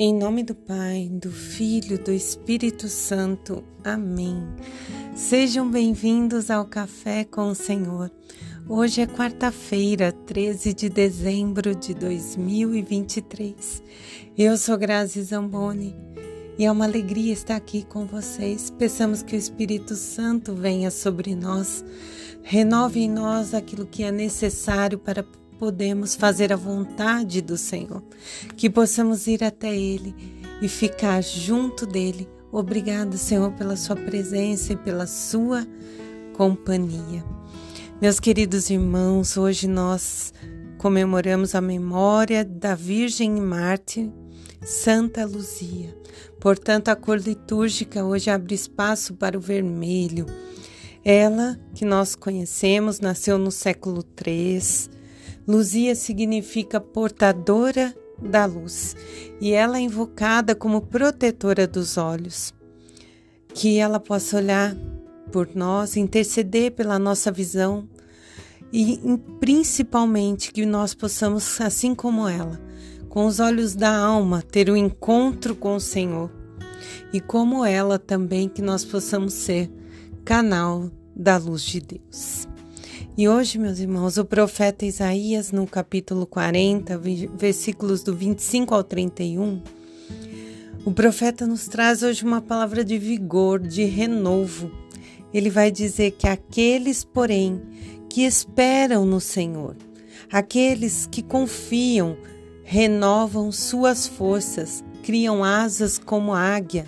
Em nome do Pai, do Filho, do Espírito Santo. Amém. Sejam bem-vindos ao Café com o Senhor. Hoje é quarta-feira, 13 de dezembro de 2023. Eu sou Grazi Zamboni e é uma alegria estar aqui com vocês. Peçamos que o Espírito Santo venha sobre nós, renove em nós aquilo que é necessário para podemos fazer a vontade do Senhor, que possamos ir até Ele e ficar junto dele. Obrigado, Senhor, pela Sua presença e pela Sua companhia. Meus queridos irmãos, hoje nós comemoramos a memória da Virgem Mártir Santa Luzia. Portanto, a cor litúrgica hoje abre espaço para o vermelho. Ela, que nós conhecemos, nasceu no século III Luzia significa portadora da luz e ela é invocada como protetora dos olhos. Que ela possa olhar por nós, interceder pela nossa visão e principalmente que nós possamos, assim como ela, com os olhos da alma, ter o um encontro com o Senhor e como ela também que nós possamos ser canal da luz de Deus. E hoje, meus irmãos, o profeta Isaías, no capítulo 40, versículos do 25 ao 31, o profeta nos traz hoje uma palavra de vigor, de renovo. Ele vai dizer que aqueles, porém, que esperam no Senhor, aqueles que confiam, renovam suas forças, criam asas como águia,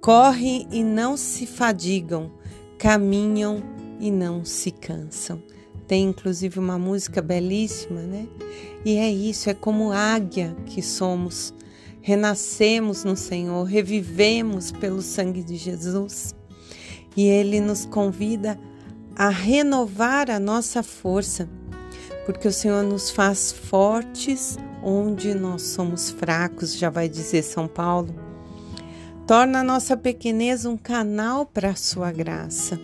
correm e não se fadigam, caminham e não se cansam. Tem inclusive uma música belíssima, né? E é isso, é como águia que somos. Renascemos no Senhor, revivemos pelo sangue de Jesus. E Ele nos convida a renovar a nossa força, porque o Senhor nos faz fortes onde nós somos fracos, já vai dizer São Paulo. Torna a nossa pequenez um canal para a sua graça.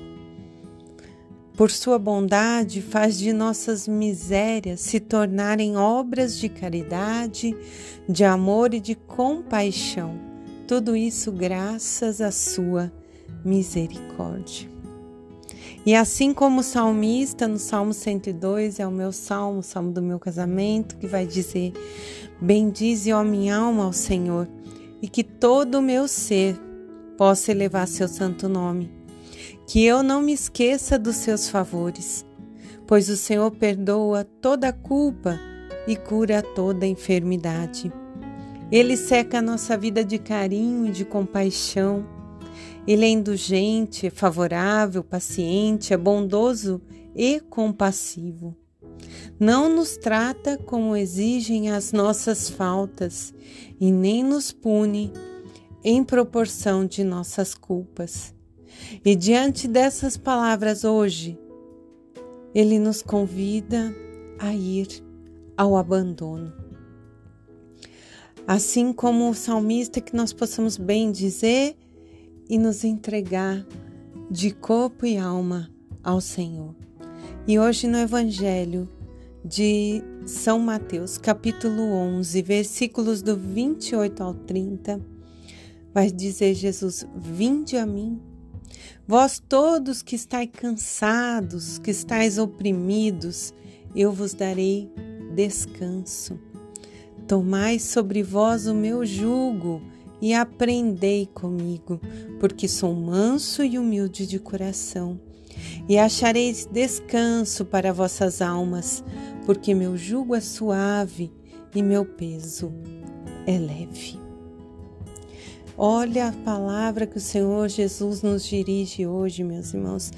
Por sua bondade, faz de nossas misérias se tornarem obras de caridade, de amor e de compaixão. Tudo isso graças à sua misericórdia. E assim como o salmista, no Salmo 102, é o meu salmo, o salmo do meu casamento, que vai dizer: Bendize, ó minha alma, ao Senhor, e que todo o meu ser possa elevar seu santo nome que eu não me esqueça dos seus favores, pois o Senhor perdoa toda culpa e cura toda enfermidade. Ele seca a nossa vida de carinho e de compaixão. Ele é indulgente, é favorável, paciente, é bondoso e compassivo. Não nos trata como exigem as nossas faltas e nem nos pune em proporção de nossas culpas. E diante dessas palavras hoje, ele nos convida a ir ao abandono. Assim como o salmista, que nós possamos bem dizer e nos entregar de corpo e alma ao Senhor. E hoje no Evangelho de São Mateus, capítulo 11, versículos do 28 ao 30, vai dizer Jesus: Vinde a mim Vós todos que estáis cansados, que estáis oprimidos, eu vos darei descanso. Tomai sobre vós o meu jugo e aprendei comigo, porque sou manso e humilde de coração. E achareis descanso para vossas almas, porque meu jugo é suave e meu peso é leve. Olha a palavra que o Senhor Jesus nos dirige hoje, meus irmãos.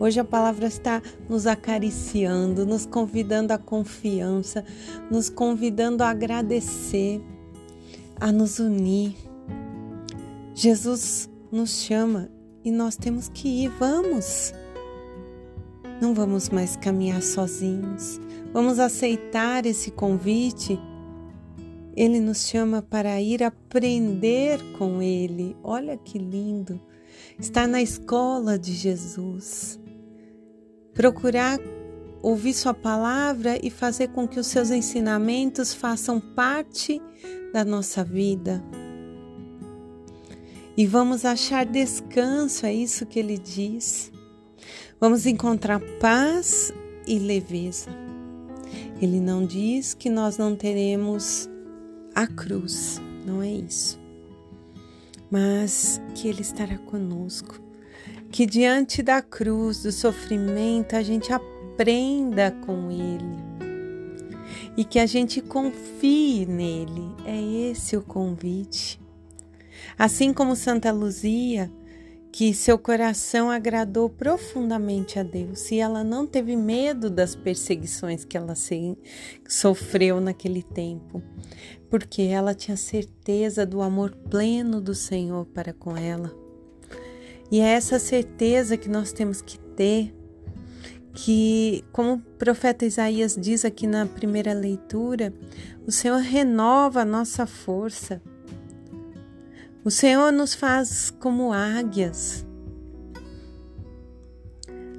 Hoje a palavra está nos acariciando, nos convidando à confiança, nos convidando a agradecer, a nos unir. Jesus nos chama e nós temos que ir, vamos. Não vamos mais caminhar sozinhos. Vamos aceitar esse convite ele nos chama para ir aprender com Ele. Olha que lindo! Estar na escola de Jesus. Procurar ouvir Sua palavra e fazer com que os seus ensinamentos façam parte da nossa vida. E vamos achar descanso, é isso que ele diz. Vamos encontrar paz e leveza. Ele não diz que nós não teremos a cruz, não é isso. Mas que Ele estará conosco. Que diante da cruz, do sofrimento, a gente aprenda com Ele. E que a gente confie nele. É esse o convite. Assim como Santa Luzia, que seu coração agradou profundamente a Deus e ela não teve medo das perseguições que ela sofreu naquele tempo, porque ela tinha certeza do amor pleno do Senhor para com ela. E é essa certeza que nós temos que ter, que, como o profeta Isaías diz aqui na primeira leitura, o Senhor renova a nossa força o Senhor nos faz como águias.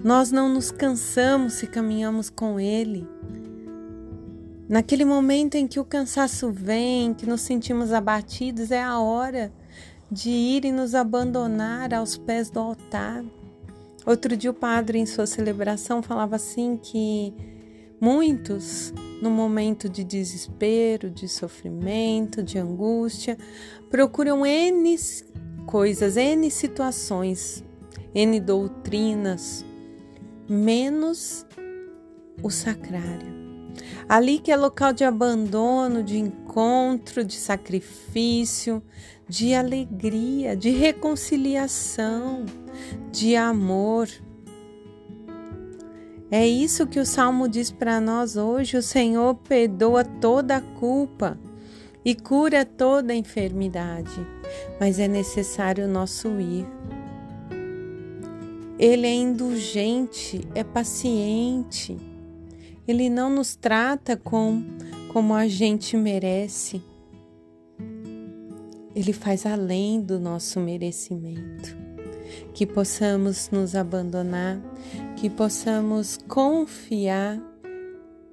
Nós não nos cansamos se caminhamos com Ele. Naquele momento em que o cansaço vem, que nos sentimos abatidos, é a hora de ir e nos abandonar aos pés do altar. Outro dia o padre, em sua celebração, falava assim que muitos no momento de desespero, de sofrimento, de angústia, procuram N coisas, N situações, N doutrinas, menos o sacrário. Ali que é local de abandono, de encontro, de sacrifício, de alegria, de reconciliação, de amor. É isso que o salmo diz para nós hoje: o Senhor perdoa toda a culpa e cura toda a enfermidade, mas é necessário o nosso ir. Ele é indulgente, é paciente. Ele não nos trata com, como a gente merece. Ele faz além do nosso merecimento que possamos nos abandonar, que possamos confiar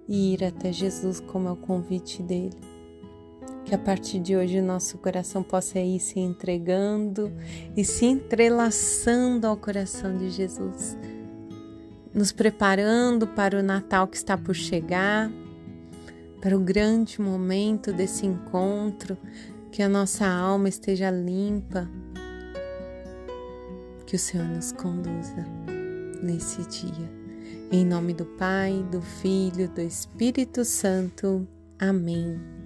e ir até Jesus como é o convite dele. Que a partir de hoje o nosso coração possa ir se entregando e se entrelaçando ao coração de Jesus, nos preparando para o Natal que está por chegar, para o grande momento desse encontro, que a nossa alma esteja limpa, que o Senhor nos conduza nesse dia. Em nome do Pai, do Filho, do Espírito Santo. Amém.